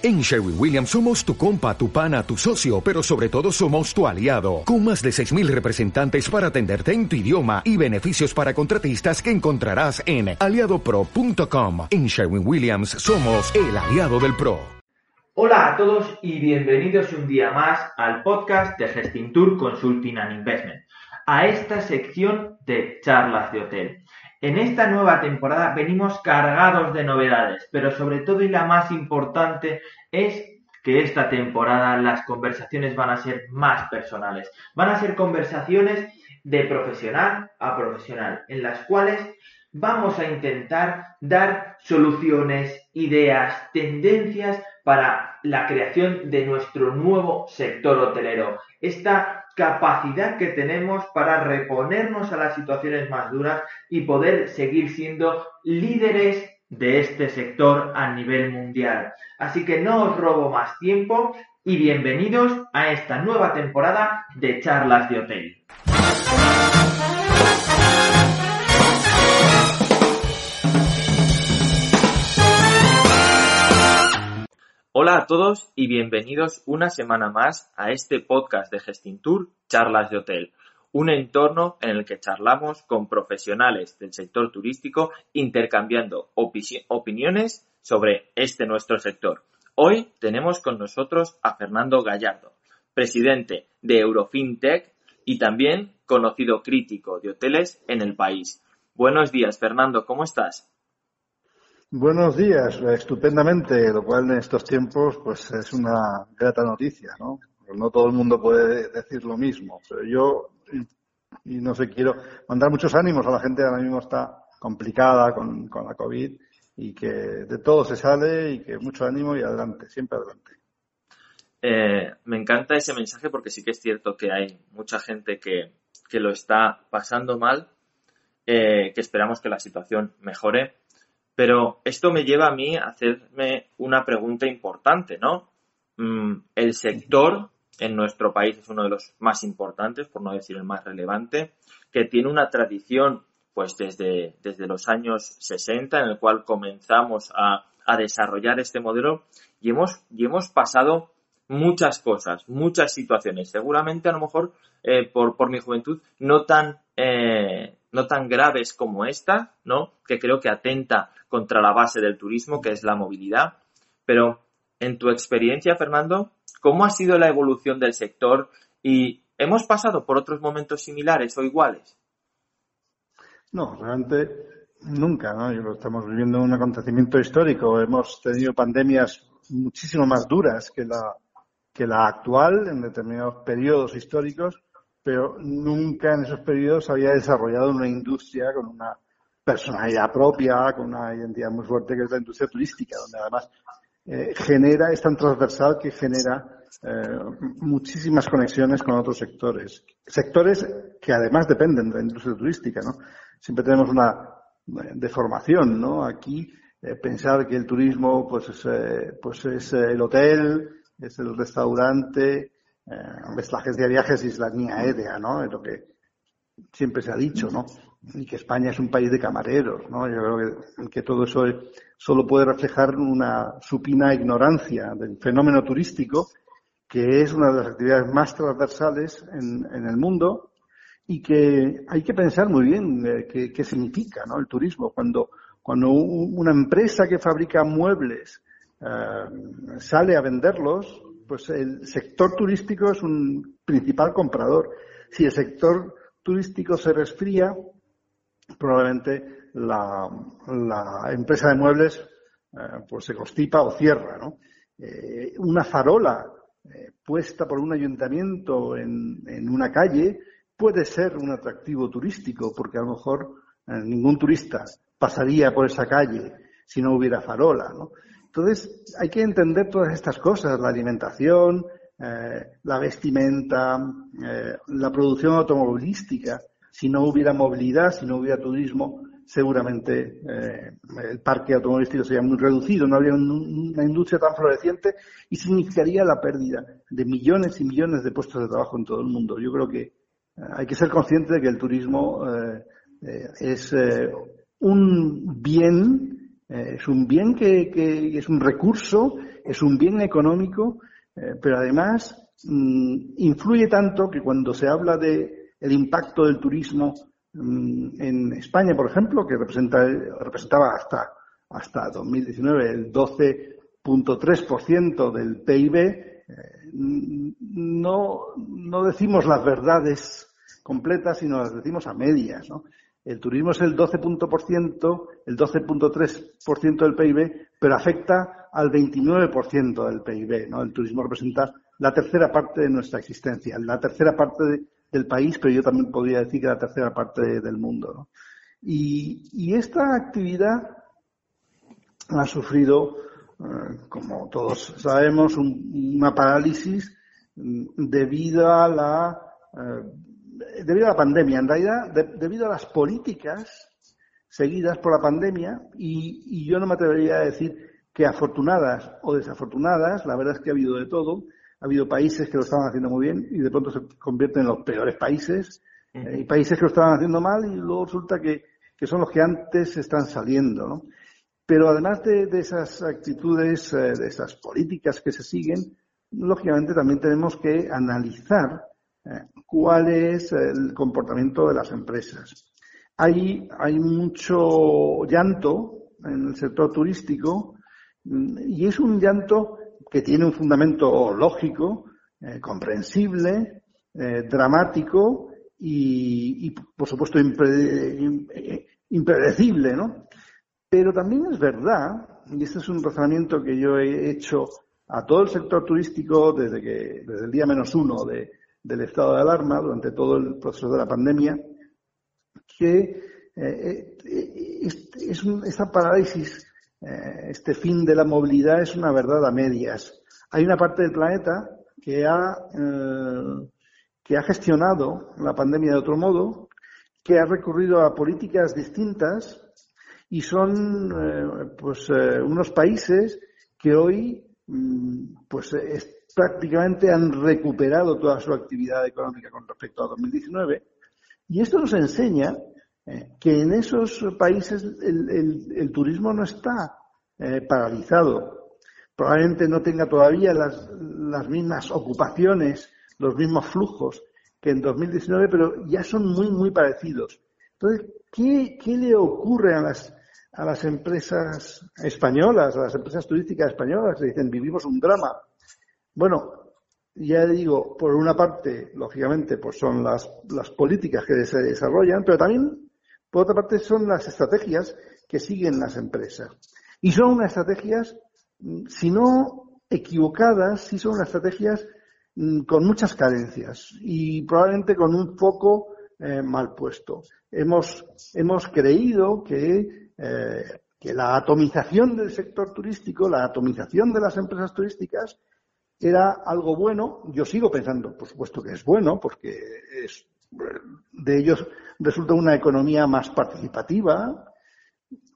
En Sherwin Williams somos tu compa, tu pana, tu socio, pero sobre todo somos tu aliado, con más de 6.000 representantes para atenderte en tu idioma y beneficios para contratistas que encontrarás en aliadopro.com. En Sherwin Williams somos el aliado del PRO. Hola a todos y bienvenidos un día más al podcast de Gestintour Consulting and Investment, a esta sección de charlas de hotel. En esta nueva temporada venimos cargados de novedades, pero sobre todo y la más importante es que esta temporada las conversaciones van a ser más personales. Van a ser conversaciones de profesional a profesional, en las cuales vamos a intentar dar soluciones, ideas, tendencias para la creación de nuestro nuevo sector hotelero. Esta capacidad que tenemos para reponernos a las situaciones más duras y poder seguir siendo líderes de este sector a nivel mundial. Así que no os robo más tiempo y bienvenidos a esta nueva temporada de charlas de hotel. Hola a todos y bienvenidos una semana más a este podcast de Gestintour Charlas de Hotel, un entorno en el que charlamos con profesionales del sector turístico intercambiando opiniones sobre este nuestro sector. Hoy tenemos con nosotros a Fernando Gallardo, presidente de Eurofintech y también conocido crítico de hoteles en el país. Buenos días, Fernando, ¿cómo estás? Buenos días, estupendamente, lo cual en estos tiempos pues es una grata noticia, ¿no? No todo el mundo puede decir lo mismo, pero yo, y no sé, quiero mandar muchos ánimos a la gente que ahora mismo está complicada con, con la COVID y que de todo se sale y que mucho ánimo y adelante, siempre adelante. Eh, me encanta ese mensaje porque sí que es cierto que hay mucha gente que, que lo está pasando mal, eh, que esperamos que la situación mejore pero esto me lleva a mí a hacerme una pregunta importante, ¿no? Mm, el sector en nuestro país es uno de los más importantes, por no decir el más relevante, que tiene una tradición pues desde, desde los años 60 en el cual comenzamos a, desarrollar este modelo y hemos, y hemos pasado muchas cosas, muchas situaciones, seguramente a lo mejor eh, por, por mi juventud no tan, eh, no tan graves como esta, ¿no? Que creo que atenta contra la base del turismo, que es la movilidad. Pero, en tu experiencia, Fernando, ¿cómo ha sido la evolución del sector y hemos pasado por otros momentos similares o iguales? No, realmente nunca, ¿no? Estamos viviendo un acontecimiento histórico. Hemos tenido pandemias muchísimo más duras que la, que la actual en determinados periodos históricos pero nunca en esos periodos había desarrollado una industria con una personalidad propia, con una identidad muy fuerte que es la industria turística, donde además eh, genera, es tan transversal que genera eh, muchísimas conexiones con otros sectores. Sectores que además dependen de la industria turística, ¿no? Siempre tenemos una eh, deformación, ¿no? Aquí pensar que el turismo pues es, pues es el hotel, es el restaurante, eh, la agencia de viajes es la línea aérea, ¿no? Es lo que siempre se ha dicho, ¿no? Y que España es un país de camareros, ¿no? Yo creo que, todo eso solo puede reflejar una supina ignorancia del fenómeno turístico, que es una de las actividades más transversales en, el mundo y que hay que pensar muy bien eh, qué, significa ¿no? el turismo. Cuando, cuando una empresa que fabrica muebles eh, sale a venderlos, pues el sector turístico es un principal comprador. Si el sector turístico se resfría, probablemente la, empresa de muebles eh, pues se constipa o cierra. Eh, una farola puesta por un ayuntamiento en, una calle puede ser un atractivo turístico, porque a lo mejor ningún turista pasaría por esa calle si no hubiera farola. Entonces, hay que entender todas estas cosas, la alimentación, eh, la vestimenta, eh, la producción automovilística. Si no hubiera movilidad, si no hubiera turismo, seguramente eh, el parque automovilístico sería muy reducido, no habría una industria tan floreciente y significaría la pérdida de millones y millones de puestos de trabajo en todo el mundo. Yo creo que hay que ser consciente de que el turismo es un bien eh, es un bien que, es un recurso es un bien económico, eh, pero además mm, influye tanto que cuando se habla de el impacto del turismo mm, en España, por ejemplo, que representa, representaba hasta, hasta 2019 el 12.3% del PIB, eh, no, no decimos las verdades completas, sino las decimos a medias, ¿no? El turismo es el 12%, el 12.3% del PIB, pero afecta al 29% del PIB. El turismo representa la tercera parte de nuestra existencia, la tercera parte del país, pero yo también podría decir que la tercera parte del mundo. Y, esta actividad ha sufrido, eh, como todos sabemos, una parálisis mm, debido a la eh, debido a la pandemia, en realidad, debido a las políticas seguidas por la pandemia, y, yo no me atrevería a decir que afortunadas o desafortunadas, la verdad es que ha habido de todo. Ha habido países que lo estaban haciendo muy bien y de pronto se convierten en los peores países. y países que lo estaban haciendo mal y luego resulta que, son los que antes están saliendo. ¿no? Pero además de, esas actitudes, eh, de esas políticas que se siguen, lógicamente también tenemos que analizar cuál es el comportamiento de las empresas. Hay, mucho llanto en el sector turístico mm, y es un llanto que tiene un fundamento lógico, eh, comprensible, eh, dramático y, por supuesto, impredecible, ¿no? Pero también es verdad, y este es un razonamiento que yo he hecho a todo el sector turístico desde que, desde el día menos uno de, del estado de alarma durante todo el proceso de la pandemia, que eh, eh, es, esta parálisis, eh, este fin de la movilidad es una verdad a medias. Hay una parte del planeta que ha, que ha gestionado la pandemia de otro modo, que ha recurrido a políticas distintas y son pues unos países que hoy mm, pues prácticamente han recuperado toda su actividad económica con respecto a 2019. Y esto nos enseña eh, que en esos países el, turismo no está eh, paralizado. Probablemente no tenga todavía las, mismas ocupaciones, los mismos flujos que en 2019, pero ya son muy, muy parecidos. Entonces, ¿qué, qué le ocurre a las, a las empresas españolas, a las empresas turísticas españolas? que dicen, vivimos un drama. Bueno, ya digo, por una parte, lógicamente, pues son las, las políticas que se desarrollan, pero también, por otra parte, son las estrategias que siguen las empresas. Y son unas estrategias, mm, si no equivocadas, sí son unas estrategias mm, con muchas carencias y probablemente con un foco eh, mal puesto. Hemos, hemos creído que, eh, que la atomización del sector turístico, la atomización de las empresas turísticas, era algo bueno. Yo sigo pensando, por supuesto que es bueno, porque es, de ellos resulta una economía más participativa,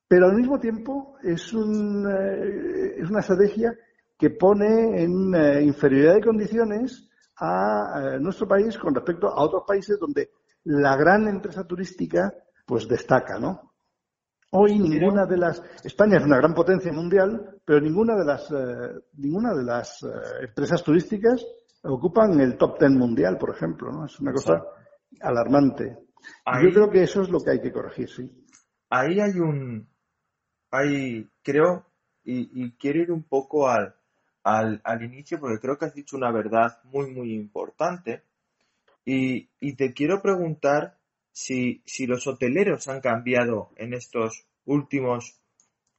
pero al mismo tiempo es, un, eh, es una estrategia que pone en eh, inferioridad de condiciones a, a nuestro país con respecto a otros países donde la gran empresa turística pues destaca, ¿no? Hoy ninguna de las España es una gran potencia mundial, pero ninguna de las eh, ninguna de las eh, empresas turísticas ocupan el top ten mundial, por ejemplo, ¿no? Es una cosa alarmante. Yo creo que eso es lo que hay que corregir, sí. Ahí hay un hay creo y, quiero ir un poco al, al, al inicio porque creo que has dicho una verdad muy muy importante y, y te quiero preguntar si, si los hoteleros han cambiado en estos últimos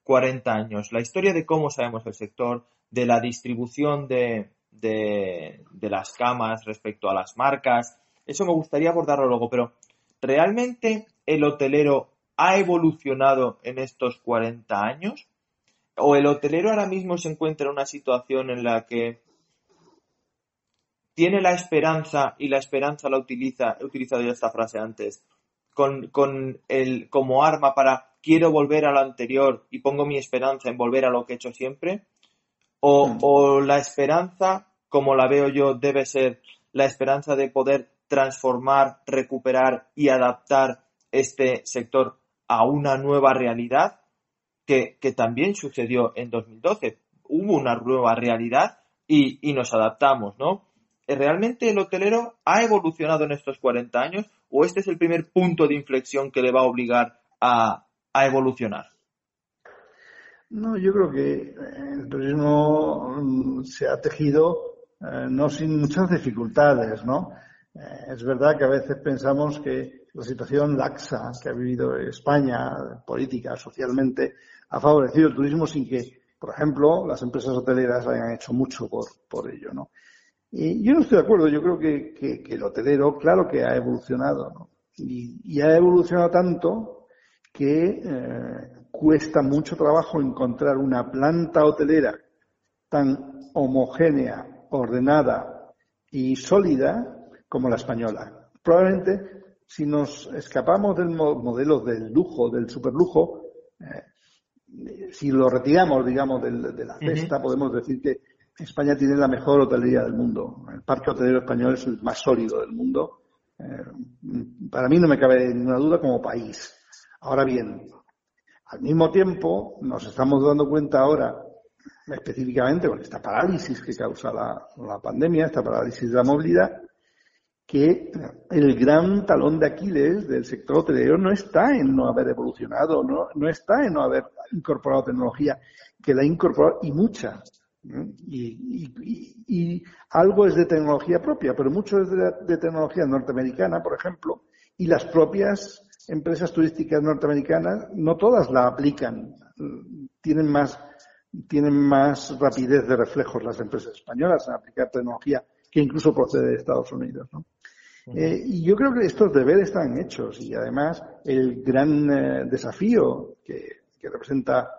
40 años, la historia de cómo sabemos el sector, de la distribución de, de, de, las camas respecto a las marcas, eso me gustaría abordarlo luego, pero ¿realmente el hotelero ha evolucionado en estos 40 años? ¿O el hotelero ahora mismo se encuentra en una situación en la que tiene la esperanza y la esperanza la utiliza, he utilizado ya esta frase antes, con, con el, como arma para quiero volver a lo anterior y pongo mi esperanza en volver a lo que he hecho siempre, o, o la esperanza, como la veo yo, debe ser la esperanza de poder transformar, recuperar y adaptar este sector a una nueva realidad que, que también sucedió en 2012 hubo una nueva realidad y, y nos adaptamos, ¿no? ¿Realmente el hotelero ha evolucionado en estos 40 años o este es el primer punto de inflexión que le va a obligar a, a evolucionar? No, yo creo que eh, el turismo mm, se ha tejido eh, no sin muchas dificultades, ¿no? Eh, es verdad que a veces pensamos que la situación laxa que ha vivido España, política, socialmente, ha favorecido el turismo sin que, por ejemplo, las empresas hoteleras hayan hecho mucho por, por ello, ¿no? Y yo no estoy de acuerdo, yo creo que, que, el hotelero, claro que ha evolucionado, ¿no? Y, y ha evolucionado tanto que eh, cuesta mucho trabajo encontrar una planta hotelera tan homogénea, ordenada y sólida como la española. Probablemente si nos escapamos del modelo del lujo, del superlujo, eh, si lo retiramos, digamos, de la cesta, podemos decir que España tiene la mejor hotelería del mundo. El parque hotelero español es el más sólido del mundo. Eh, para mí no me cabe ninguna duda como país. Ahora bien, al mismo tiempo nos estamos dando cuenta ahora, específicamente con esta parálisis que causa la pandemia, esta parálisis de la movilidad, que el gran talón de Aquiles del sector hotelero no está en no haber evolucionado, no, no está en no haber incorporado tecnología, que la ha incorporado y mucha. Y, y, y, algo es de tecnología propia, pero mucho es de, de, tecnología norteamericana, por ejemplo, y las propias empresas turísticas norteamericanas no todas la aplican, tienen más, tienen más rapidez de reflejos las empresas españolas en aplicar tecnología que incluso procede de Estados Unidos. ¿no? Eh, y yo creo que estos deberes están hechos y además el gran eh, desafío que, representa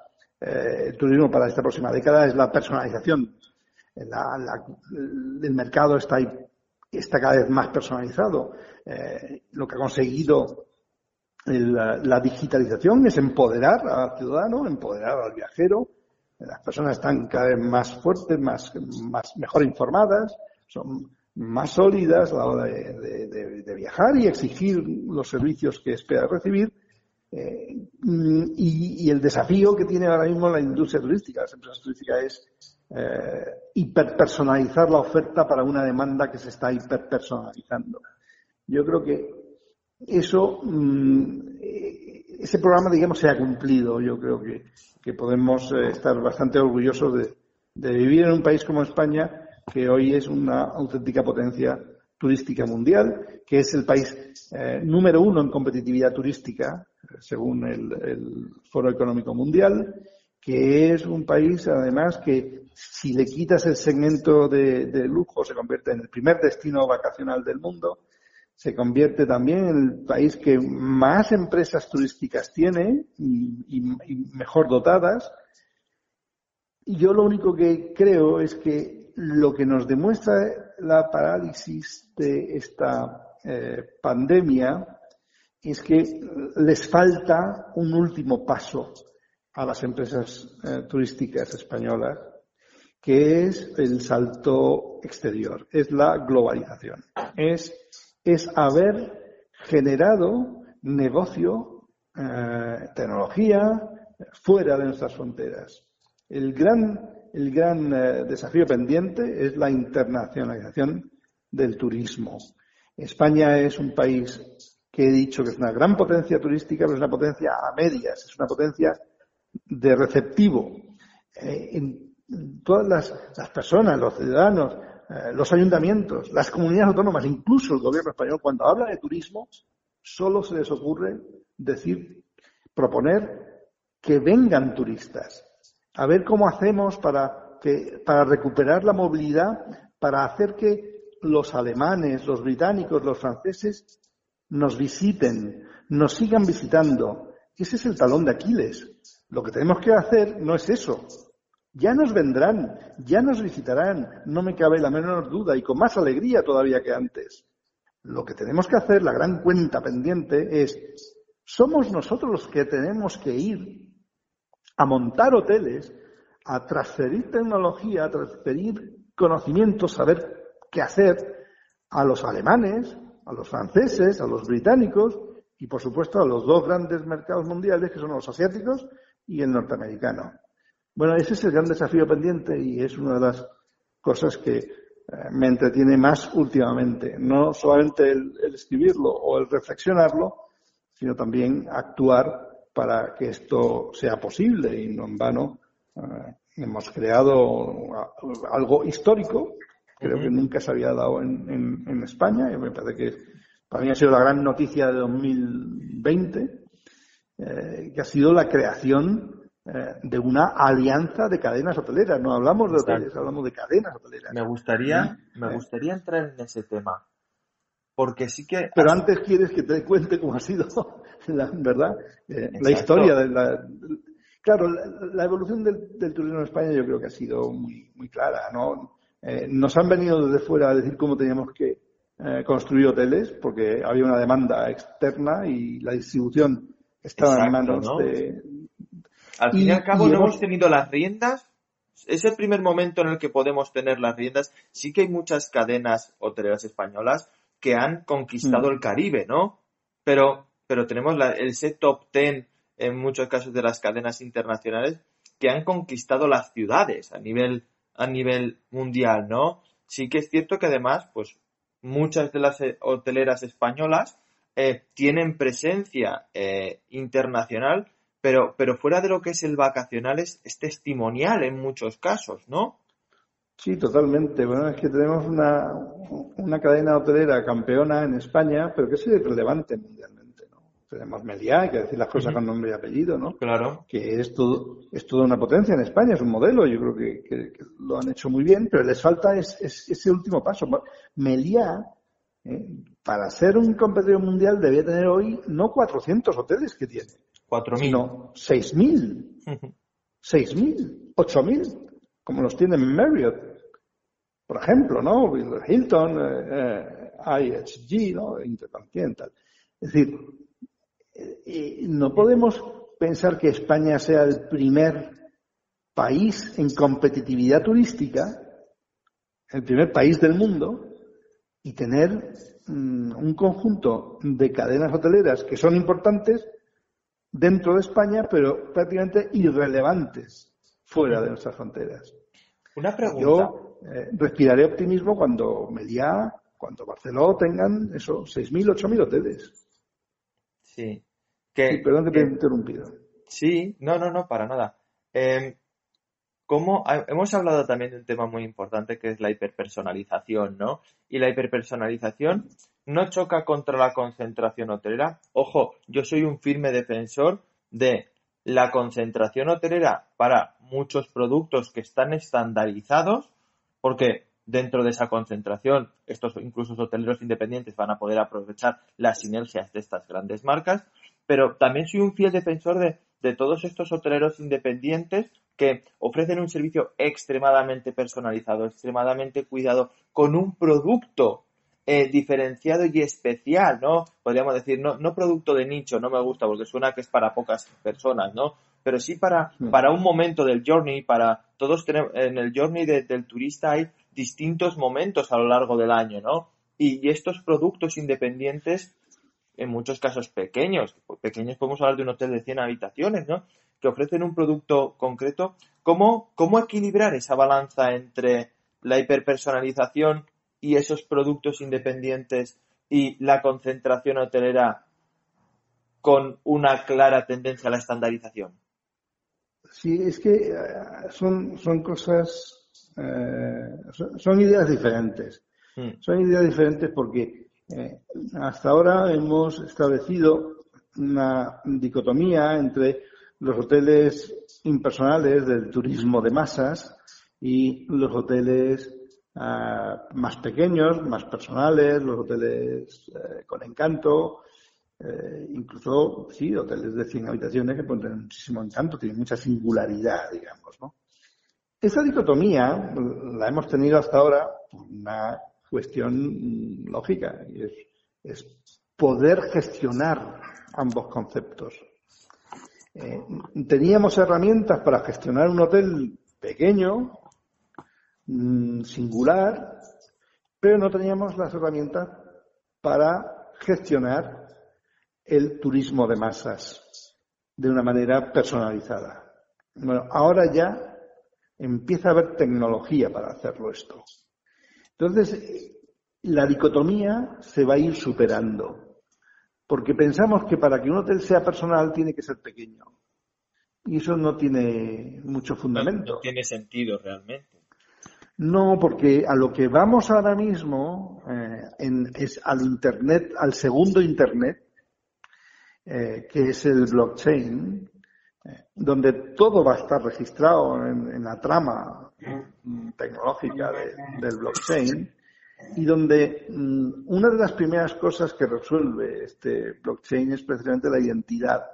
eh, el turismo para esta próxima década es la personalización. el mercado está, está cada vez más personalizado. lo que ha conseguido la digitalización es empoderar al ciudadano, empoderar al viajero. Las personas están cada vez más fuertes, más mejor informadas, son más sólidas a la hora de, viajar y exigir los servicios que espera recibir. Eh, y, el desafío que tiene ahora mismo la industria turística, las empresas turísticas, es eh, hiperpersonalizar la oferta para una demanda que se está hiperpersonalizando. Yo creo que eso, mm, ese programa, digamos, se ha cumplido. Yo creo que, podemos eh, estar bastante orgullosos de, vivir en un país como España que hoy es una auténtica potencia turística mundial, que es el país eh, número uno en competitividad turística, según el, Foro Económico Mundial, que es un país, además, que si le quitas el segmento de, lujo, se convierte en el primer destino vacacional del mundo, se convierte también en el país que más empresas turísticas tiene y mejor dotadas. Y yo lo único que creo es que lo que nos demuestra la parálisis de esta eh, pandemia es que les falta un último paso a las empresas eh, turísticas españolas, que es el salto exterior, es la globalización, es, es haber generado negocio, eh, tecnología fuera de nuestras fronteras. El gran el gran eh, desafío pendiente es la internacionalización del turismo. España es un país que he dicho que es una gran potencia turística, pero es una potencia a medias, es una potencia de receptivo. Eh, todas las, personas, los ciudadanos, eh, los ayuntamientos, las comunidades autónomas, incluso el gobierno español, cuando habla de turismo, solo se les ocurre decir, proponer que vengan turistas a ver cómo hacemos para, que, para recuperar la movilidad, para hacer que los alemanes, los británicos, los franceses nos visiten, nos sigan visitando. Ese es el talón de Aquiles. Lo que tenemos que hacer no es eso. Ya nos vendrán, ya nos visitarán, no me cabe la menor duda, y con más alegría todavía que antes. Lo que tenemos que hacer, la gran cuenta pendiente, es, somos nosotros los que tenemos que ir a montar hoteles, a transferir tecnología, a transferir conocimientos, saber qué hacer a los alemanes, a los franceses, a los británicos y, por supuesto, a los dos grandes mercados mundiales, que son los asiáticos y el norteamericano. Bueno, ese es el gran desafío pendiente y es una de las cosas que eh, me entretiene más últimamente. No solamente el, escribirlo o el reflexionarlo, sino también actuar para que esto sea posible y no en vano. Eh, hemos creado algo histórico, creo que nunca se había dado en, en, España y me parece que para mí ha sido la gran noticia de 2020, eh, que ha sido la creación eh, de una alianza de cadenas hoteleras. No hablamos de hoteles, hablamos de cadenas hoteleras. Me gustaría, me eh. gustaría entrar en ese tema. Porque sí que. Pero antes quieres que te cuente cómo ha sido, la, ¿verdad? Eh, la historia de la. Claro, la, evolución del, turismo en España yo creo que ha sido muy, muy clara, ¿no? Nos han venido desde fuera a decir cómo teníamos que construir hoteles, porque había una demanda externa y la distribución estaba en manos de, al fin y, al cabo no hemos... tenido las riendas. Es el primer momento en el que podemos tener las riendas. Sí que hay muchas cadenas hoteleras españolas que han conquistado mm. el Caribe, ¿no? Pero, pero tenemos el set top ten en muchos casos de las cadenas internacionales que han conquistado las ciudades a nivel, a nivel mundial, ¿no? Sí que es cierto que además, pues, muchas de las eh, hoteleras españolas eh, tienen presencia eh, internacional pero, pero fuera de lo que es el vacacional es, testimonial en muchos casos, ¿no? Sí, totalmente. Bueno, es que tenemos una, una cadena hotelera campeona en España, pero que es relevante mundialmente. Tenemos Meliá, hay que decir las cosas con nombre y apellido, ¿no? Claro. Que es todo, es toda una potencia en España, es un modelo, yo creo que, lo han hecho muy bien, pero les falta es, ese último paso. Meliá, eh, para ser un competidor mundial, debía tener hoy no 400 hoteles que tiene, 4.000. No, 6.000. 6.000, 8.000, como los tiene Marriott, por ejemplo, ¿no? Hilton, eh, eh IHG, ¿no? Intercontinental. Es decir, eh, no podemos pensar que España sea el primer país en competitividad turística, el primer país del mundo, y tener mm, un conjunto de cadenas hoteleras que son importantes, dentro de España, pero prácticamente irrelevantes fuera de nuestras fronteras. Una pregunta. Yo eh, respiraré optimismo cuando Meliá, cuando Barcelona tengan esos 6.000, 8.000 hoteles. Sí. Que, perdón que te he interrumpido. Sí, no, no, no, para nada. Eh, hemos hablado también de un tema muy importante que es la hiperpersonalización, ¿no? Y la hiperpersonalización no choca contra la concentración hotelera. Ojo, yo soy un firme defensor de la concentración hotelera para muchos productos que están estandarizados, porque dentro de esa concentración, estos incluso hoteleros independientes van a poder aprovechar las sinergias de estas grandes marcas, pero también soy un fiel defensor de, de todos estos hoteleros independientes que ofrecen un servicio extremadamente personalizado, extremadamente cuidado, con un producto eh, diferenciado y especial, ¿no? Podríamos decir, no, no producto de nicho, no me gusta porque suena que es para pocas personas, ¿no? Pero sí para, para un momento del journey, para todos tenemos, en el journey del turista hay distintos momentos a lo largo del año, ¿no? Y, estos productos independientes, en muchos casos pequeños, pequeños podemos hablar de un hotel de 100 habitaciones, ¿no? Que ofrecen un producto concreto. ¿Cómo, cómo equilibrar esa balanza entre la hiperpersonalización y esos productos independientes y la concentración hotelera con una clara tendencia a la estandarización? Sí, es que eh, son, son cosas, eh, son, ideas diferentes. Hmm. Son ideas diferentes porque eh, hasta ahora hemos establecido una dicotomía entre los hoteles impersonales del turismo de masas y los hoteles más pequeños, más personales, los hoteles eh, con encanto, eh, incluso, sí, hoteles de 100 habitaciones que pueden tener muchísimo encanto, tienen mucha singularidad, digamos, ¿no? Esa dicotomía la hemos tenido hasta ahora por una cuestión lógica, y es, poder gestionar ambos conceptos. Eh, teníamos herramientas para gestionar un hotel pequeño, Mm, singular, pero no teníamos las herramientas para gestionar el turismo de masas de una manera personalizada. Bueno, ahora ya empieza a haber tecnología para hacerlo esto. Entonces, la dicotomía se va a ir superando, porque pensamos que para que un hotel sea personal tiene que ser pequeño. Y eso no tiene mucho fundamento. No, tiene sentido realmente. No, porque a lo que vamos ahora mismo eh, es al Internet, al segundo Internet, eh, que es el blockchain, donde todo va a estar registrado en, la trama tecnológica del blockchain y donde mm, una de las primeras cosas que resuelve este blockchain es precisamente la identidad,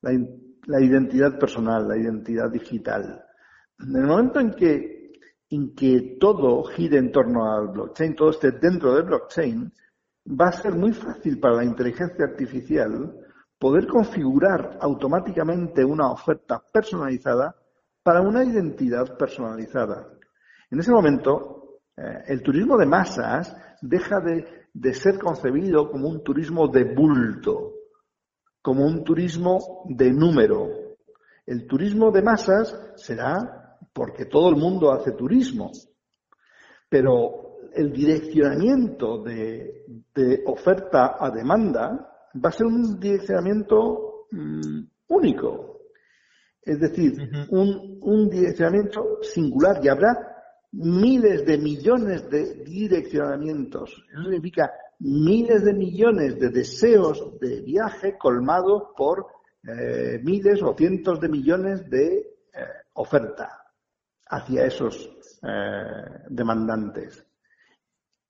la, identidad personal, la identidad digital. En el momento en que, en que todo gire en torno al blockchain, todo esté dentro del blockchain, va a ser muy fácil para la inteligencia artificial poder configurar automáticamente una oferta personalizada para una identidad personalizada. En ese momento, eh, el turismo de masas deja de, de ser concebido como un turismo de bulto, como un turismo de número. El turismo de masas será porque todo el mundo hace turismo, pero el direccionamiento de, de oferta a demanda va a ser un direccionamiento mm, único. Es decir, un, un direccionamiento singular y habrá miles de millones de direccionamientos. Eso significa miles de millones de deseos de viaje colmados por eh, miles o cientos de millones de eh, oferta hacia esos eh, demandantes.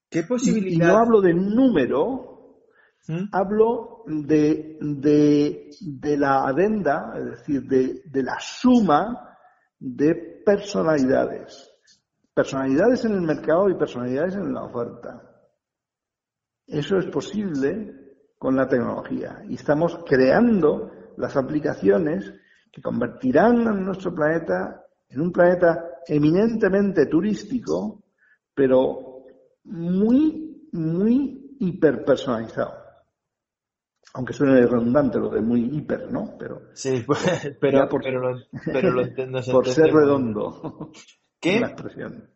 ¿Qué posibilidad? Y, no hablo de número, Hablo de, de, la adenda, es decir, de, de la suma de personalidades. Personalidades en el mercado y personalidades en la oferta. Eso es posible con la tecnología y estamos creando las aplicaciones que convertirán a nuestro planeta en un planeta eminentemente turístico, pero muy, muy hiperpersonalizado aunque suene redundante lo de muy hiper, ¿no? Pero sí, pero, por, pero, lo, pero lo entiendo. por ser redondo. ¿Qué? La expresión.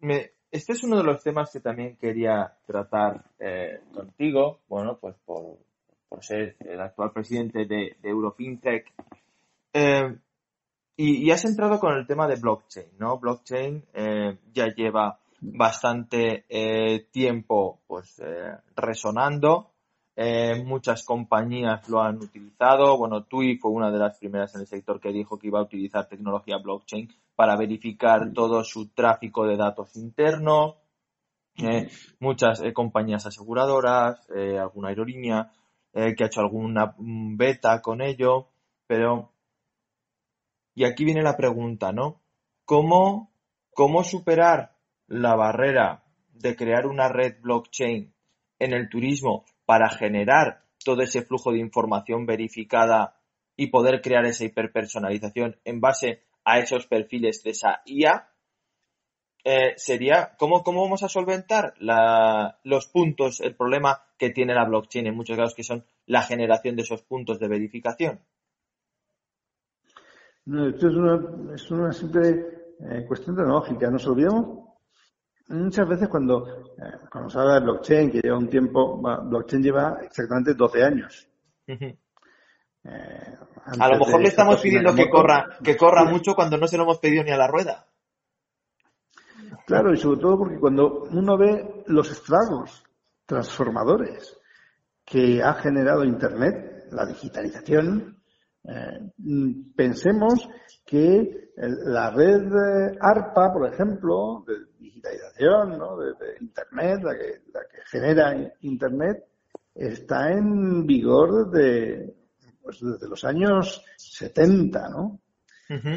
Me, este es uno de los temas que también quería tratar eh, contigo, bueno, pues por, por, ser el actual presidente de, de Eurofintech. Eh, y, y, has entrado con el tema de blockchain, ¿no? Blockchain eh, ya lleva bastante tiempo pues resonando eh, muchas compañías lo han utilizado. Bueno, TUI fue una de las primeras en el sector que dijo que iba a utilizar tecnología blockchain para verificar todo su tráfico de datos interno. Eh, muchas eh, compañías aseguradoras, alguna aerolínea que ha hecho alguna beta con ello, pero y aquí viene la pregunta, ¿no? ¿Cómo, cómo superar la barrera de crear una red blockchain en el turismo para generar todo ese flujo de información verificada y poder crear esa hiperpersonalización en base a esos perfiles de esa IA, eh, sería ¿cómo, cómo vamos a solventar los puntos, el problema que tiene la blockchain en muchos casos, que son la generación de esos puntos de verificación. No, esto es una, es una simple eh, cuestión tecnológica. Nos olvidamos Muchas veces cuando, eh, cuando se habla de blockchain, que lleva un tiempo, blockchain lleva exactamente 12 años. Eh, a lo mejor le estamos pidiendo que corra, que corra mucho cuando no se lo hemos pedido ni a la rueda. Claro, y sobre todo porque cuando uno ve los estragos transformadores que ha generado Internet, la digitalización, pensemos que la red ARPA, por ejemplo, de digitalización, ¿no? de, Internet, la que, la que genera Internet, está en vigor desde, pues desde los años 70, ¿no?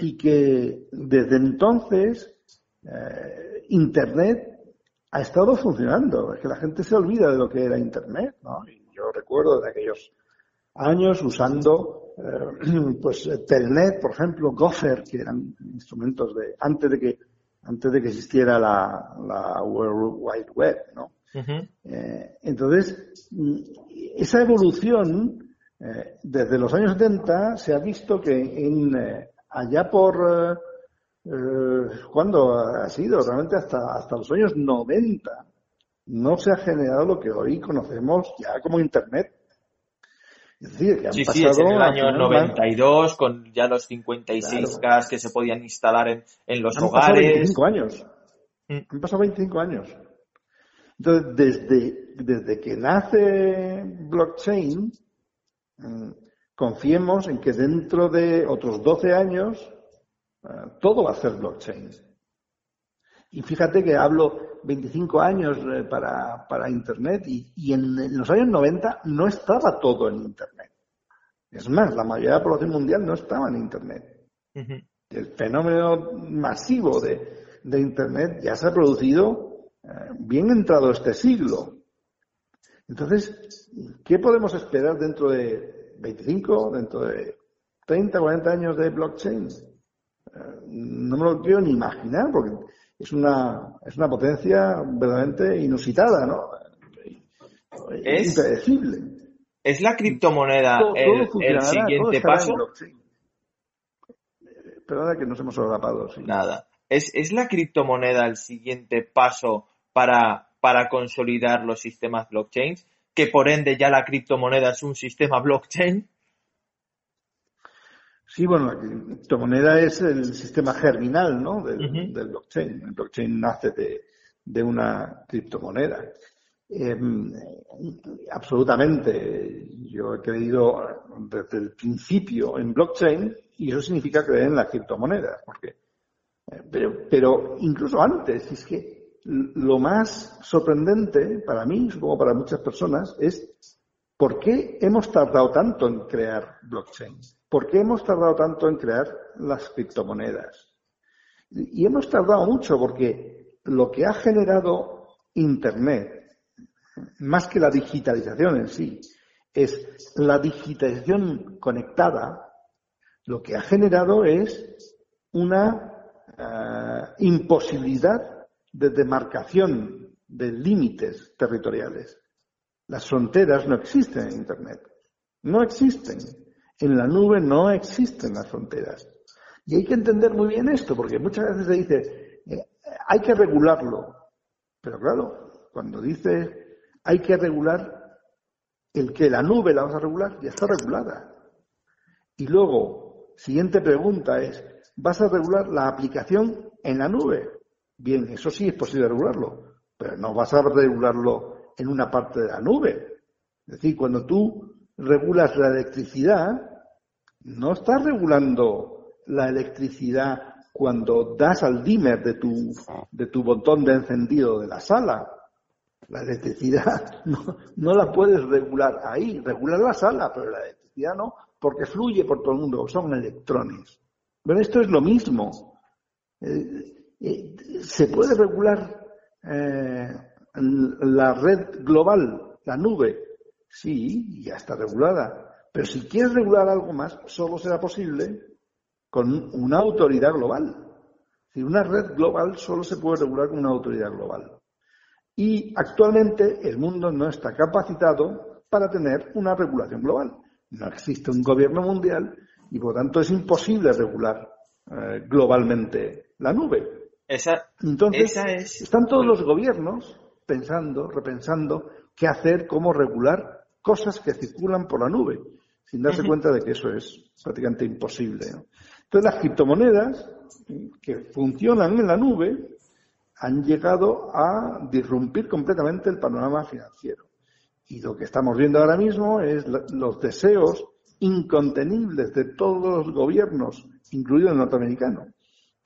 Y que desde entonces eh, Internet ha estado funcionando. Es que la gente se olvida de lo que era Internet, ¿no? Y yo recuerdo de aquellos años usando eh, pues Telnet, por ejemplo, Gopher, que eran instrumentos de antes de que antes de que existiera la, la World Wide Web, ¿no? Eh, entonces, esa evolución Eh, desde los años 70 se ha visto que en, eh, allá por, eh, ¿cuándo ha sido? Realmente hasta, hasta los años 90 no se ha generado lo que hoy conocemos ya como Internet. Es decir, que han sí, pasado sí, es en el año 92 con ya los 56 gas que se podían instalar en, en los han hogares. Pasado 25 años. Mm. Han pasado 25 años. Entonces, desde, desde que nace blockchain, mm, confiemos en que dentro de otros 12 años eh, todo va a ser blockchain. Y fíjate que hablo 25 años eh, para, para Internet y, y en, los años 90 no estaba todo en Internet. Es más, la mayoría de la población mundial no estaba en Internet. El fenómeno masivo de, de, Internet ya se ha producido eh, bien entrado este siglo. Entonces, ¿qué podemos esperar dentro de 25, dentro de 30, 40 años de blockchain? Eh, no me lo quiero ni imaginar, porque es una, es una potencia verdaderamente inusitada, ¿no? Es, impredecible. ¿Es la criptomoneda el, siguiente paso? Perdona que nos hemos solapado. Sí. Nada. ¿Es, ¿Es la criptomoneda el siguiente paso para, para consolidar los sistemas blockchain? Que por ende ya la criptomoneda es un sistema blockchain. Sí, bueno, la criptomoneda es el sistema germinal ¿no? del, blockchain. El blockchain nace de, de una criptomoneda. Em, absolutamente. Yo he creído desde el principio en blockchain y eso significa creer en la criptomoneda. Porque, eh, pero, pero incluso antes, es que lo más sorprendente para mí, supongo para muchas personas, es por qué hemos tardado tanto en crear blockchain. ¿Por qué hemos tardado tanto en crear las criptomonedas? Y hemos tardado mucho porque lo que ha generado Internet, más que la digitalización en sí, es la digitalización conectada, lo que ha generado es una uh, imposibilidad de demarcación de límites territoriales. Las fronteras no existen en Internet. No existen. En la nube no existen las fronteras. Y hay que entender muy bien esto, porque muchas veces se dice, eh, hay que regularlo. Pero claro, cuando dice hay que regular, el que la nube la vas a regular, ya está regulada. Y luego, siguiente pregunta es, ¿vas a regular la aplicación en la nube? Bien, eso sí es posible regularlo, pero no vas a regularlo en una parte de la nube. Es decir, cuando tú regulas la electricidad, no estás regulando la electricidad cuando das al dimmer de tu, de tu botón de encendido de la sala. La electricidad no, no la puedes regular ahí, regular la sala, pero la electricidad no, porque fluye por todo el mundo, son electrones. Pero esto es lo mismo. Eh, eh, se puede regular eh, la red global, la nube, sí, ya está regulada, pero si quieres regular algo más, solo será posible con una autoridad global. Si una red global solo se puede regular con una autoridad global. Y actualmente el mundo no está capacitado para tener una regulación global. No existe un gobierno mundial y por lo tanto es imposible regular eh, globalmente la nube. Entonces, están todos los gobiernos pensando, repensando qué hacer, cómo regular cosas que circulan por la nube sin darse cuenta de que eso es prácticamente imposible. Entonces las criptomonedas que funcionan en la nube han llegado a disrumpir completamente el panorama financiero. Y lo que estamos viendo ahora mismo es los deseos incontenibles de todos los gobiernos, incluido el norteamericano,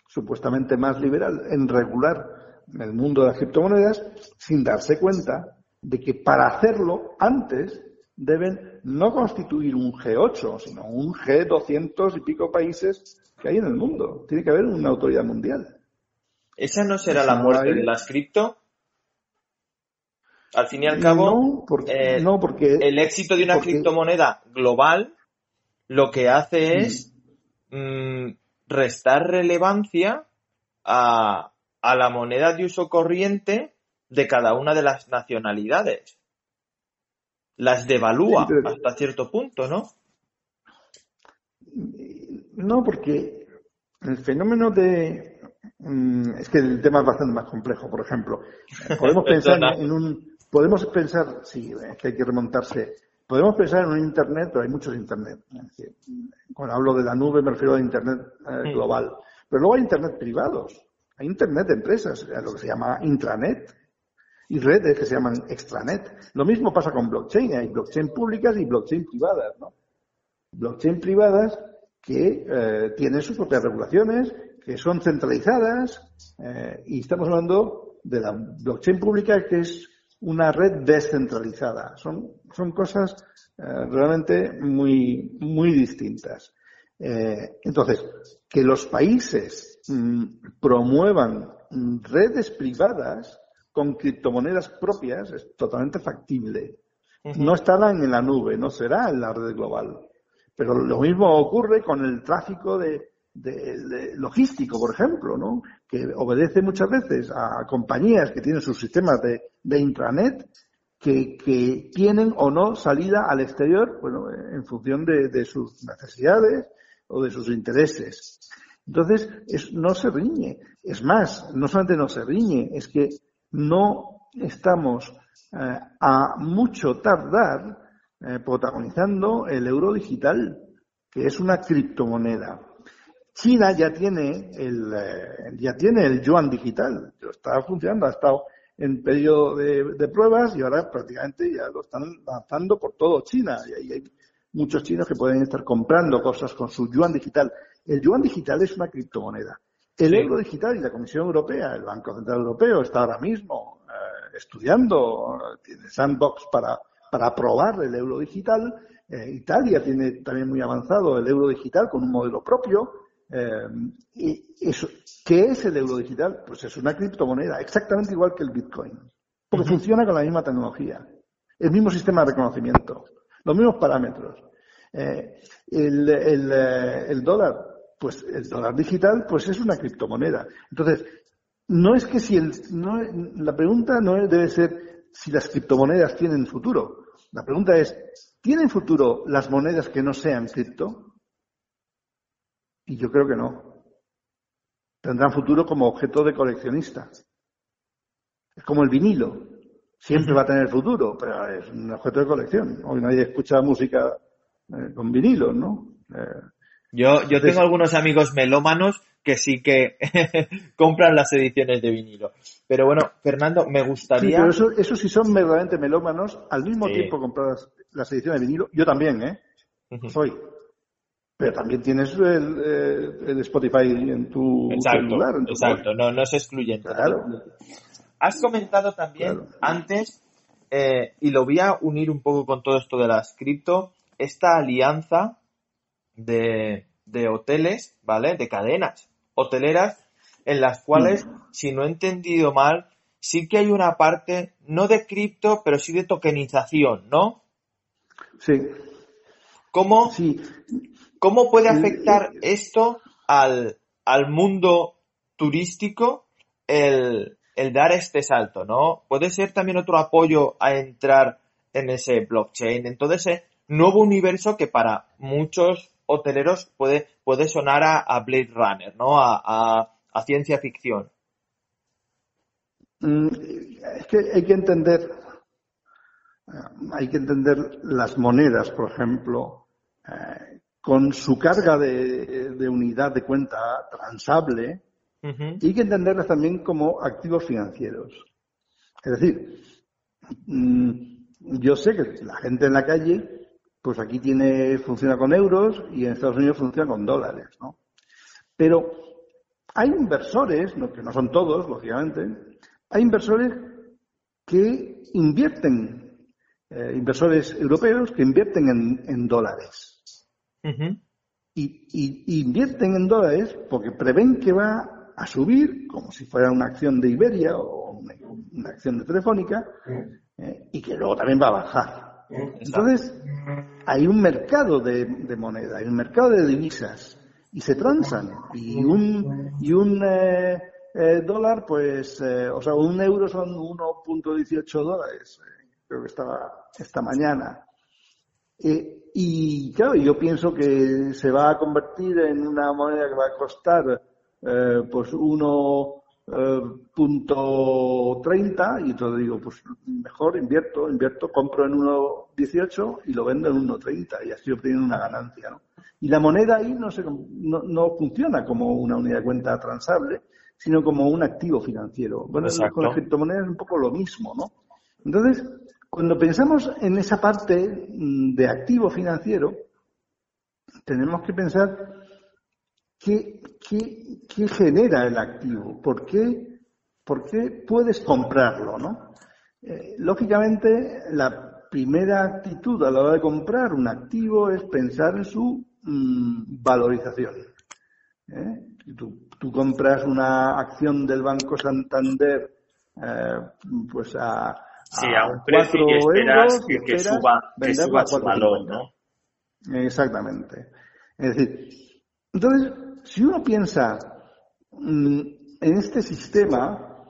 supuestamente más liberal, en regular el mundo de las criptomonedas sin darse cuenta de que para hacerlo antes deben no constituir un G8, sino un G200 y pico países que hay en el mundo. Tiene que haber una autoridad mundial. ¿Esa no será la muerte de las cripto? Al fin y al cabo, no, porque, no, porque el éxito de una criptomoneda global lo que hace es mm, restar relevancia a, a la moneda de uso corriente de cada una de las nacionalidades. Las devalúa hasta cierto punto, ¿no? No, porque el fenómeno de... Mm, es que el tema es bastante más complejo, por ejemplo. Podemos pensar en un... Podemos pensar, sí, es que hay que remontarse. Podemos pensar en un Internet, pero hay muchos Internet. Cuando hablo de la nube me refiero a Internet eh, global. Pero luego hay Internet privados. Hay Internet de empresas, lo que se llama intranet y redes que se llaman extranet. Lo mismo pasa con blockchain. Hay blockchain públicas y blockchain privadas, ¿no? Blockchain privadas que eh, tienen sus propias regulaciones, que son centralizadas, eh, y estamos hablando de la blockchain pública que es una red descentralizada. Son, son cosas eh, realmente muy, muy distintas. entonces, que los países mm, promuevan redes privadas con criptomonedas propias es totalmente factible. No estarán en la nube, no será en la red global. Pero lo mismo ocurre con el tráfico de, logístico, por ejemplo, ¿no? que obedece muchas veces a compañías que tienen sus sistemas de, intranet que, tienen o no salida al exterior, bueno, en función de, sus necesidades o de sus intereses. Entonces, no se riñe. Es más, no solamente no se riñe, es que no estamos eh, a mucho tardar eh, protagonizando el euro digital, que es una criptomoneda. China ya tiene el eh, ya tiene el yuan digital, está funcionando, ha estado en periodo de, pruebas y ahora prácticamente ya lo están lanzando por todo China. Y hay muchos chinos que pueden estar comprando cosas con su yuan digital. El yuan digital es una criptomoneda. El euro digital y la Comisión Europea, el Banco Central Europeo, está ahora mismo eh, estudiando, tiene sandbox para, para probar el euro digital. Eh, Italia tiene también muy avanzado el euro digital con un modelo propio. Eh, y eso, ¿Qué es el euro digital? Pues es una criptomoneda, exactamente igual que el Bitcoin, porque funciona con la misma tecnología, el mismo sistema de reconocimiento, los mismos parámetros. el, el, el dólar pues el dólar digital pues es una criptomoneda. Entonces, no es que si el, no, la pregunta no debe ser si las criptomonedas tienen futuro. La pregunta es, ¿tienen futuro las monedas que no sean cripto? Y yo creo que no. Tendrán futuro como objeto de coleccionista. Es como el vinilo. Siempre va a tener futuro, pero es un objeto de colección. Hoy nadie escucha música eh, con vinilo, ¿no? Eh, yo, yo tengo algunos amigos melómanos que sí que compran las ediciones de vinilo. Pero bueno, Fernando, me gustaría... Sí, pero eso, sí son verdaderamente melómanos, al mismo tiempo comprar las, ediciones de vinilo. Yo también, ¿eh? Soy. Pero también tienes el, eh, Spotify en tu celular. exacto, no, no es excluyente. Claro. Has comentado también antes, eh, y lo voy a unir un poco con todo esto de las cripto, esta alianza de, de hoteles, ¿vale? De cadenas hoteleras en las cuales, mm. si no he entendido mal, sí que hay una parte, no de cripto, pero sí de tokenización, ¿no? Sí. ¿Cómo, sí. ¿cómo puede afectar esto al, al mundo turístico el, el dar este salto, ¿no? Puede ser también otro apoyo a entrar en ese blockchain, en todo ese nuevo universo que para muchos hoteleros puede, puede sonar a, Blade Runner, ¿no? A, ciencia ficción. Mm, es que hay que entender, hay que entender las monedas, por ejemplo, eh, con su carga de, unidad de cuenta transable, y hay que entenderlas también como activos financieros. Es decir, mm, yo sé que la gente en la calle pues aquí tiene, funciona con euros y en Estados Unidos funciona con dólares, ¿no? Pero hay inversores, que no son todos, lógicamente, hay inversores que invierten, eh, inversores europeos que invierten en, dólares. y, invierten en dólares porque prevén que va a subir, como si fuera una acción de Iberia o una, acción de Telefónica, eh, y que luego también va a bajar. Entonces, hay un mercado de, moneda, hay un mercado de divisas y se transan. Y un, y un eh, eh, dólar, pues, eh, o sea, un euro son 1.18 dólares. creo que estaba esta mañana. Eh, y claro, yo pienso que se va a convertir en una moneda que va a costar eh, pues 1.30 y entonces digo, pues mejor invierto, invierto, compro en 1.18 y lo vendo en 1.30 y así obtengo una ganancia, ¿no? Y la moneda ahí no, se, no, no funciona como una unidad de cuenta transable, sino como un activo financiero. Bueno, con las criptomonedas es un poco lo mismo, ¿no? Entonces, cuando pensamos en esa parte mm, de activo financiero, tenemos que pensar qué, qué, genera el activo, por qué, por qué puedes comprarlo, ¿no? Eh, lógicamente, la primera actitud a la hora de comprar un activo es pensar en su mm, valorización. ¿eh? Tú, compras una acción del Banco Santander eh, pues a, sí, a, un precio y esperas que, suba, que suba su valor, ¿no? Exactamente. Es decir, entonces, si uno piensa mm, en este sistema,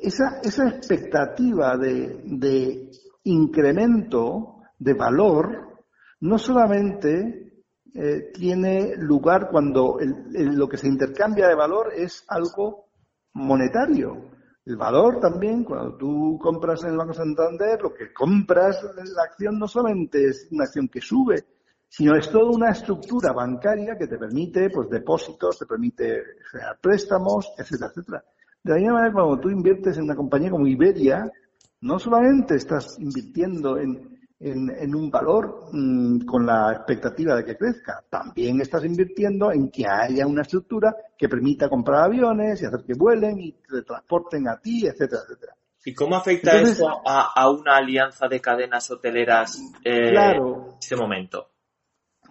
esa, esa expectativa de, incremento de valor no solamente eh, tiene lugar cuando lo que se intercambia de valor es algo monetario. El valor también, cuando tú compras en el Banco Santander, lo que compras en la acción no solamente es una acción que sube, sino es toda una estructura bancaria que te permite pues depósitos, te permite generar préstamos, etcétera, etcétera. De la misma manera, cuando tú inviertes en una compañía como Iberia, no solamente estás invirtiendo en en, un valor mm, con la expectativa de que crezca. También estás invirtiendo en que haya una estructura que permita comprar aviones y hacer que vuelen y te transporten a ti, etcétera, etcétera. ¿Y cómo afecta eso a, una alianza de cadenas hoteleras eh, en este momento?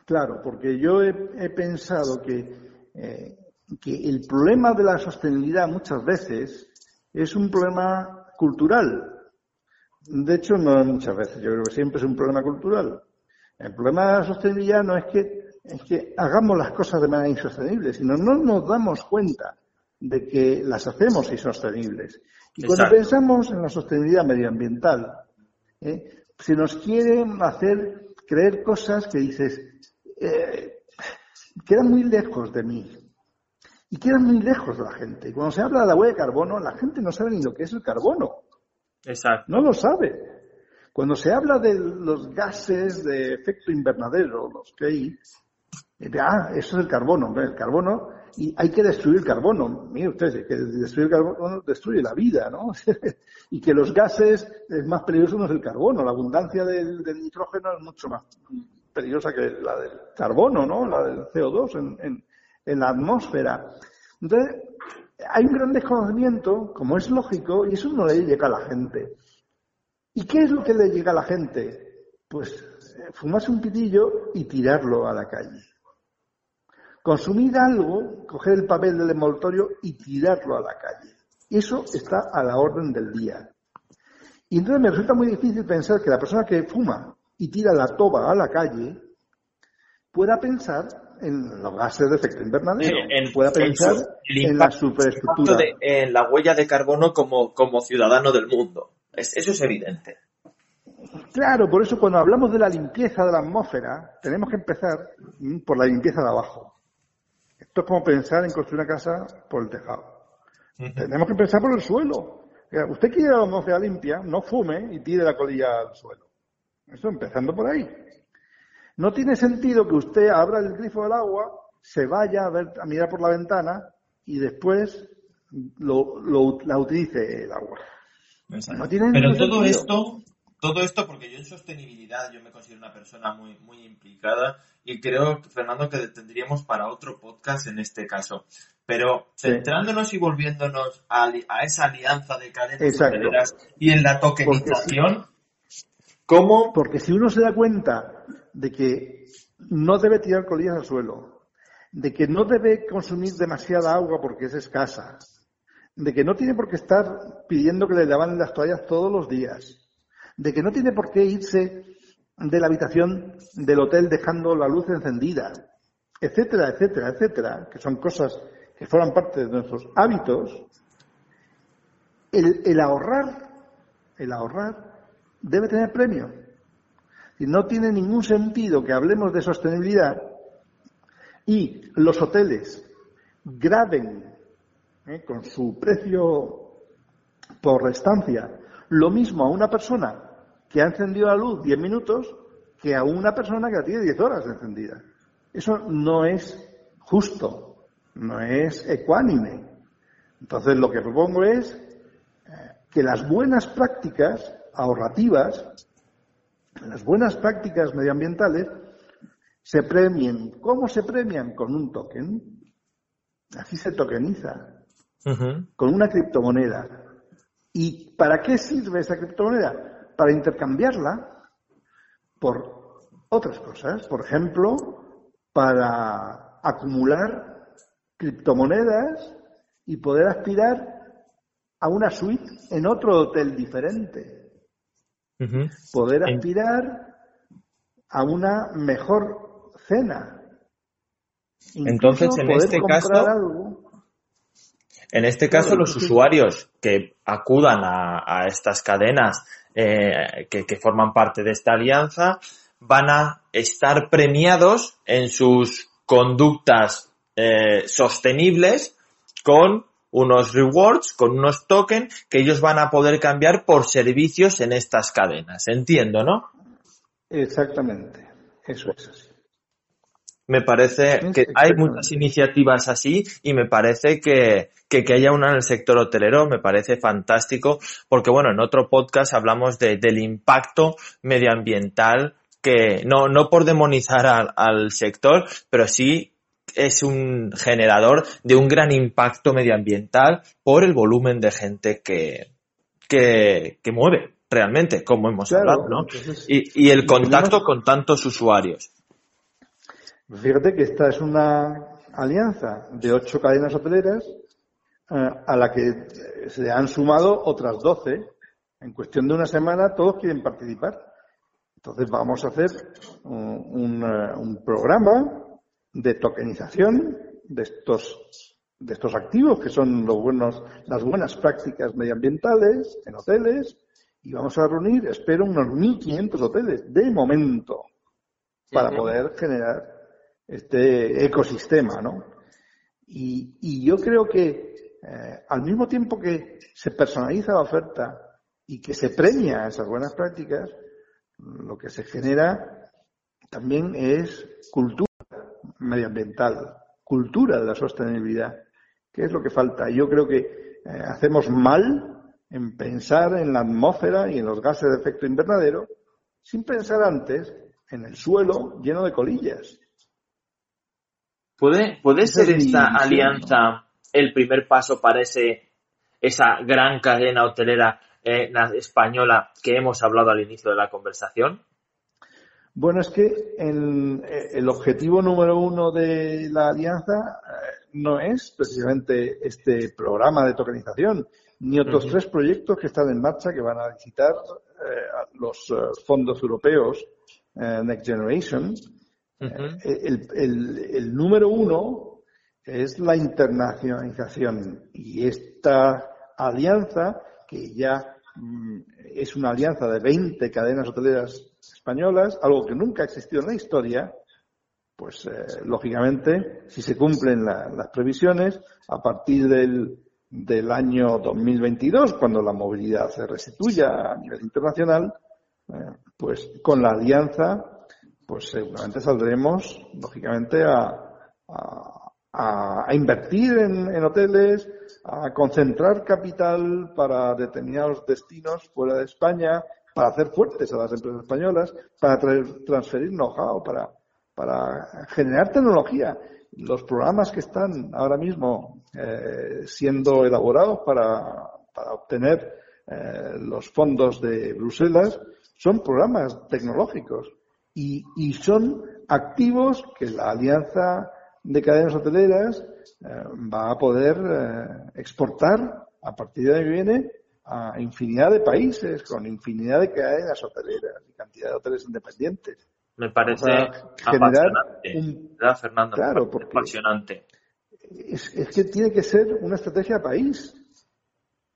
Claro, porque yo he, pensado que, eh, que el problema de la sostenibilidad muchas veces es un problema cultural de hecho, no muchas veces. Yo creo que siempre es un problema cultural. El problema de la sostenibilidad no es que, es que hagamos las cosas de manera insostenible, sino no nos damos cuenta de que las hacemos insostenibles. Y cuando pensamos en la sostenibilidad medioambiental, ¿eh? se nos quiere hacer creer cosas que dices, eh, quedan muy lejos de mí. Y quedan muy lejos de la gente. Cuando se habla de la huella de carbono, la gente no sabe ni lo que es el carbono. Exacto. No lo sabe. Cuando se habla de los gases de efecto invernadero, los que hay, eh, ah, eso es el carbono, el carbono, y hay que destruir el carbono. Mire usted, que destruir el carbono destruye la vida, ¿no? y que los gases es más peligroso no es el carbono, la abundancia del, nitrógeno es mucho más peligrosa que la del carbono, ¿no? La del CO2 en, en, la atmósfera. Entonces, hay un gran desconocimiento, como es lógico, y eso no le llega a la gente. ¿Y qué es lo que le llega a la gente? Pues eh, fumarse un pitillo y tirarlo a la calle. Consumir algo, coger el papel del envoltorio y tirarlo a la calle. Eso está a la orden del día. Y entonces me resulta muy difícil pensar que la persona que fuma y tira la toba a la calle pueda pensar en los gases de efecto invernadero, en, pueda pensar en, la superestructura. en la huella de carbono como, como ciudadano del mundo. eso es evidente. Claro, por eso cuando hablamos de la limpieza de la atmósfera, tenemos que empezar por la limpieza de abajo. Esto es como pensar en construir una casa por el tejado. Tenemos que empezar por el suelo. Usted quiere la atmósfera limpia, no fume y tire la colilla al suelo. Eso empezando por ahí. No tiene sentido que usted abra el grifo del agua, se vaya a, ver, a mirar por la ventana y después lo, la utilice el agua. Pero todo esto, todo esto, porque yo en sostenibilidad yo me considero una persona muy, muy implicada y creo, Fernando, que tendríamos para otro podcast en este caso. Pero centrándonos y volviéndonos a, esa alianza de cadenas y en la tokenización, ¿cómo? Porque si uno se da cuenta de que no debe tirar colillas al suelo, de que no debe consumir demasiada agua porque es escasa, de que no tiene por qué estar pidiendo que le lavan las toallas todos los días, de que no tiene por qué irse de la habitación del hotel dejando la luz encendida, etcétera, etcétera, etcétera, que son cosas que forman parte de nuestros hábitos, el, el ahorrar, el ahorrar debe tener premio. Y no tiene ningún sentido que hablemos de sostenibilidad y los hoteles graben ¿eh? con su precio por estancia lo mismo a una persona que ha encendido la luz 10 minutos que a una persona que la tiene 10 horas encendida. Eso no es justo, no es ecuánime. Entonces lo que propongo es eh, que las buenas prácticas ahorrativas, las buenas prácticas medioambientales, se premien. ¿Cómo se premian? Con un token. Así se tokeniza. Con una criptomoneda. ¿Y para qué sirve esa criptomoneda? Para intercambiarla por otras cosas. Por ejemplo, para acumular criptomonedas y poder aspirar a una suite en otro hotel diferente. Poder aspirar a una mejor cena. Entonces, en este caso, en este caso, los usuarios que acudan a, estas cadenas eh, que, forman parte de esta alianza van a estar premiados en sus conductas eh, sostenibles con unos rewards, con unos tokens que ellos van a poder cambiar por servicios en estas cadenas. Entiendo, ¿no? Exactamente. Eso es así. Me parece que hay muchas iniciativas así y me parece que, que, haya una en el sector hotelero me parece fantástico porque bueno, en otro podcast hablamos de, del impacto medioambiental que no, no por demonizar al, al sector, pero sí es un generador de un gran impacto medioambiental por el volumen de gente que, que, que mueve realmente, como hemos hablado, ¿no? y, y, el contacto con tantos usuarios. Fíjate que esta es una alianza de ocho cadenas hoteleras eh, a la que se han sumado otras doce. En cuestión de una semana todos quieren participar. Entonces vamos a hacer un, un eh, programa de tokenización de estos, de estos activos, que son los buenos, las buenas prácticas medioambientales en hoteles, y vamos a reunir, espero, unos 1.500 hoteles de momento para poder generar este ecosistema, ¿no? Y, y yo creo que eh, al mismo tiempo que se personaliza la oferta y que se premia esas buenas prácticas, lo que se genera también es cultura medioambiental, cultura de la sostenibilidad. ¿Qué es lo que falta? Yo creo que eh, hacemos mal en pensar en la atmósfera y en los gases de efecto invernadero sin pensar antes en el suelo lleno de colillas. ¿Puede, puede ser esta alianza el primer paso para ese, esa gran cadena hotelera eh, española que hemos hablado al inicio de la conversación? Bueno, es que el, el objetivo número uno de la alianza eh, no es precisamente este programa de tokenización, ni otros tres proyectos que están en marcha que van a visitar eh, los eh, fondos europeos Next Generation. el, el, el, número uno es la internacionalización y esta alianza, que ya mm, es una alianza de 20 cadenas hoteleras españolas, algo que nunca ha existido en la historia, pues eh, lógicamente, si se cumplen las previsiones, a partir del, del año 2022, cuando la movilidad se restituya a nivel internacional, eh, pues con la alianza, pues seguramente saldremos, lógicamente, a, a, invertir en, hoteles, a concentrar capital para determinados destinos fuera de España, para hacer fuertes a las empresas españolas, para transferir know-how, para, generar tecnología. Los programas que están ahora mismo eh, siendo elaborados para, obtener eh, los fondos de Bruselas son programas tecnológicos y son activos que la Alianza de Cadenas Hoteleras eh, va a poder exportar a partir de ahí viene a infinidad de países, con infinidad de cadenas hoteleras y cantidad de hoteles independientes. Me parece apasionante, Fernando? Claro, porque apasionante. Es, es, que tiene que ser una estrategia de país.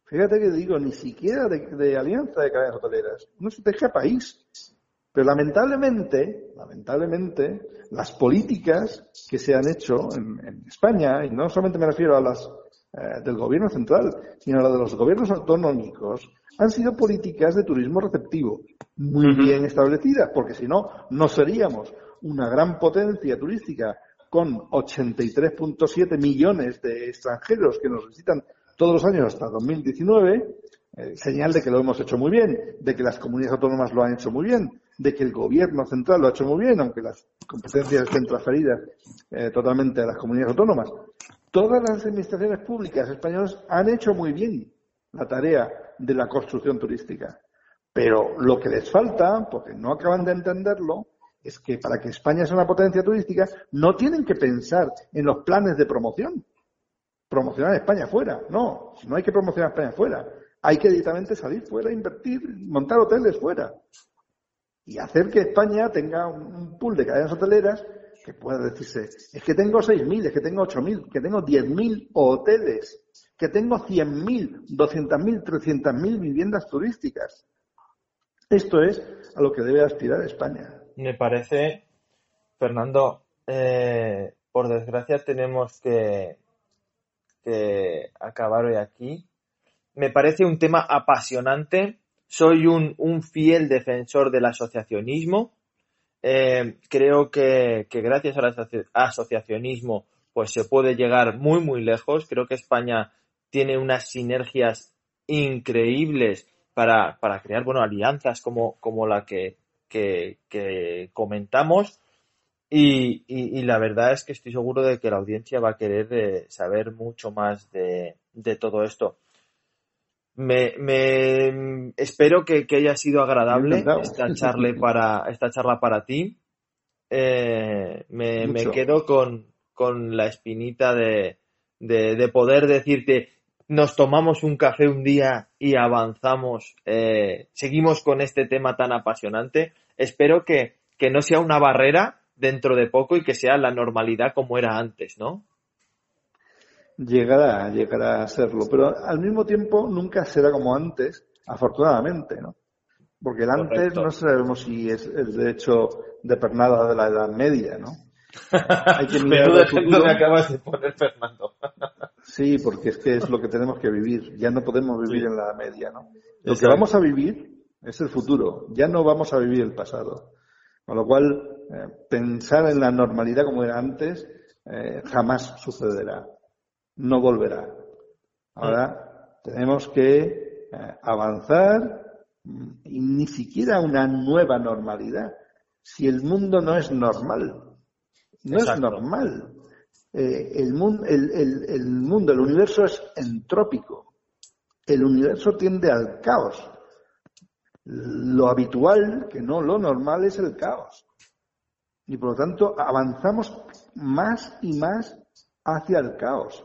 Fíjate que digo, ni siquiera de, alianza de cadenas hoteleras, una estrategia país. Pero lamentablemente, lamentablemente, las políticas que se han hecho en, España, y no solamente me refiero a las eh, del gobierno central, sino a las de los gobiernos autonómicos, han sido políticas de turismo receptivo, muy bien establecidas, porque si no, no seríamos una gran potencia turística con 83.7 millones de extranjeros que nos visitan todos los años hasta 2019, eh, señal de que lo hemos hecho muy bien, de que las comunidades autónomas lo han hecho muy bien, de que el gobierno central lo ha hecho muy bien, aunque las competencias estén transferidas eh, totalmente a las comunidades autónomas. Todas las administraciones públicas españolas han hecho muy bien la tarea de la construcción turística. Pero lo que les falta, porque no acaban de entenderlo, es que para que España sea una potencia turística no tienen que pensar en los planes de promoción. Promocionar España fuera. No, no hay que promocionar España fuera. Hay que directamente salir fuera, invertir, montar hoteles fuera. Y hacer que España tenga un pool de cadenas hoteleras que pueda decirse, es que tengo 6.000, es que tengo 8.000, que tengo 10.000 hoteles, que tengo 100.000, 200.000, 300.000 viviendas turísticas. Esto es a lo que debe aspirar España. Me parece, Fernando, eh, por desgracia tenemos que, que acabar hoy aquí. Me parece un tema apasionante. Soy un, un fiel defensor del asociacionismo. Eh, creo que, que, gracias al asociacionismo pues se puede llegar muy muy lejos. Creo que España tiene unas sinergias increíbles para, para crear bueno alianzas como, como la que, que, comentamos. Y, y, la verdad es que estoy seguro de que la audiencia va a querer eh, saber mucho más de, de todo esto. Me, me espero que, que, haya sido agradable esta charla para esta charla para ti. Eh, me, me, quedo con, con la espinita de, de, de, poder decirte nos tomamos un café un día y avanzamos, eh, seguimos con este tema tan apasionante. Espero que, que no sea una barrera dentro de poco y que sea la normalidad como era antes, ¿no? Llegará, llegará a serlo, pero al mismo tiempo nunca será como antes, afortunadamente, ¿no? Porque el antes no sabemos si es el derecho de pernada de la Edad Media, ¿no? Hay que mirar el futuro. acabas de poner, Fernando. sí, porque es que es lo que tenemos que vivir. Ya no podemos vivir en la Edad Media, ¿no? Lo que vamos a vivir es el futuro. Ya no vamos a vivir el pasado. Con lo cual, eh, pensar en la normalidad como era antes eh, jamás sucederá. No volverá. Ahora tenemos que eh, avanzar y ni siquiera una nueva normalidad. Si el mundo no es normal, no es normal. Eh, el, mundo, el, el, mundo, el universo es entrópico. El universo tiende al caos. Lo habitual, que no lo normal, es el caos. Y por lo tanto avanzamos más y más hacia el caos.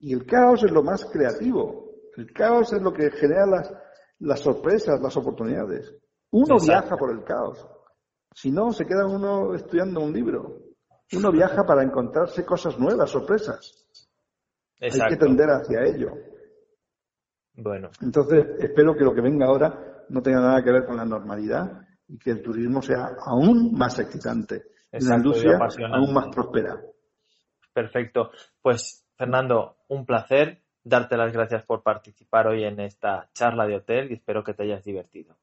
Y el caos es lo más creativo. El caos es lo que genera las, las sorpresas, las oportunidades. Uno viaja por el caos. Si no, se queda uno estudiando un libro. Uno viaja para encontrarse cosas nuevas, sorpresas. Hay que tender hacia ello. Bueno. Entonces, espero que lo que venga ahora no tenga nada que ver con la normalidad y que el turismo sea aún más excitante y la industria aún más próspera. Perfecto. Pues, Fernando, un placer darte las gracias por participar hoy en esta charla de hotel y espero que te hayas divertido.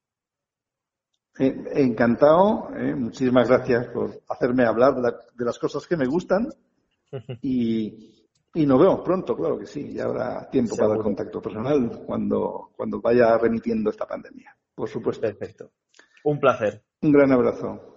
Encantado, eh, muchísimas gracias por hacerme hablar de, las cosas que me gustan y, y, nos vemos pronto, claro que sí, ya habrá tiempo para el contacto personal cuando, cuando vaya remitiendo esta pandemia, por supuesto. Perfecto. Un placer. Un gran abrazo.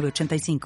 85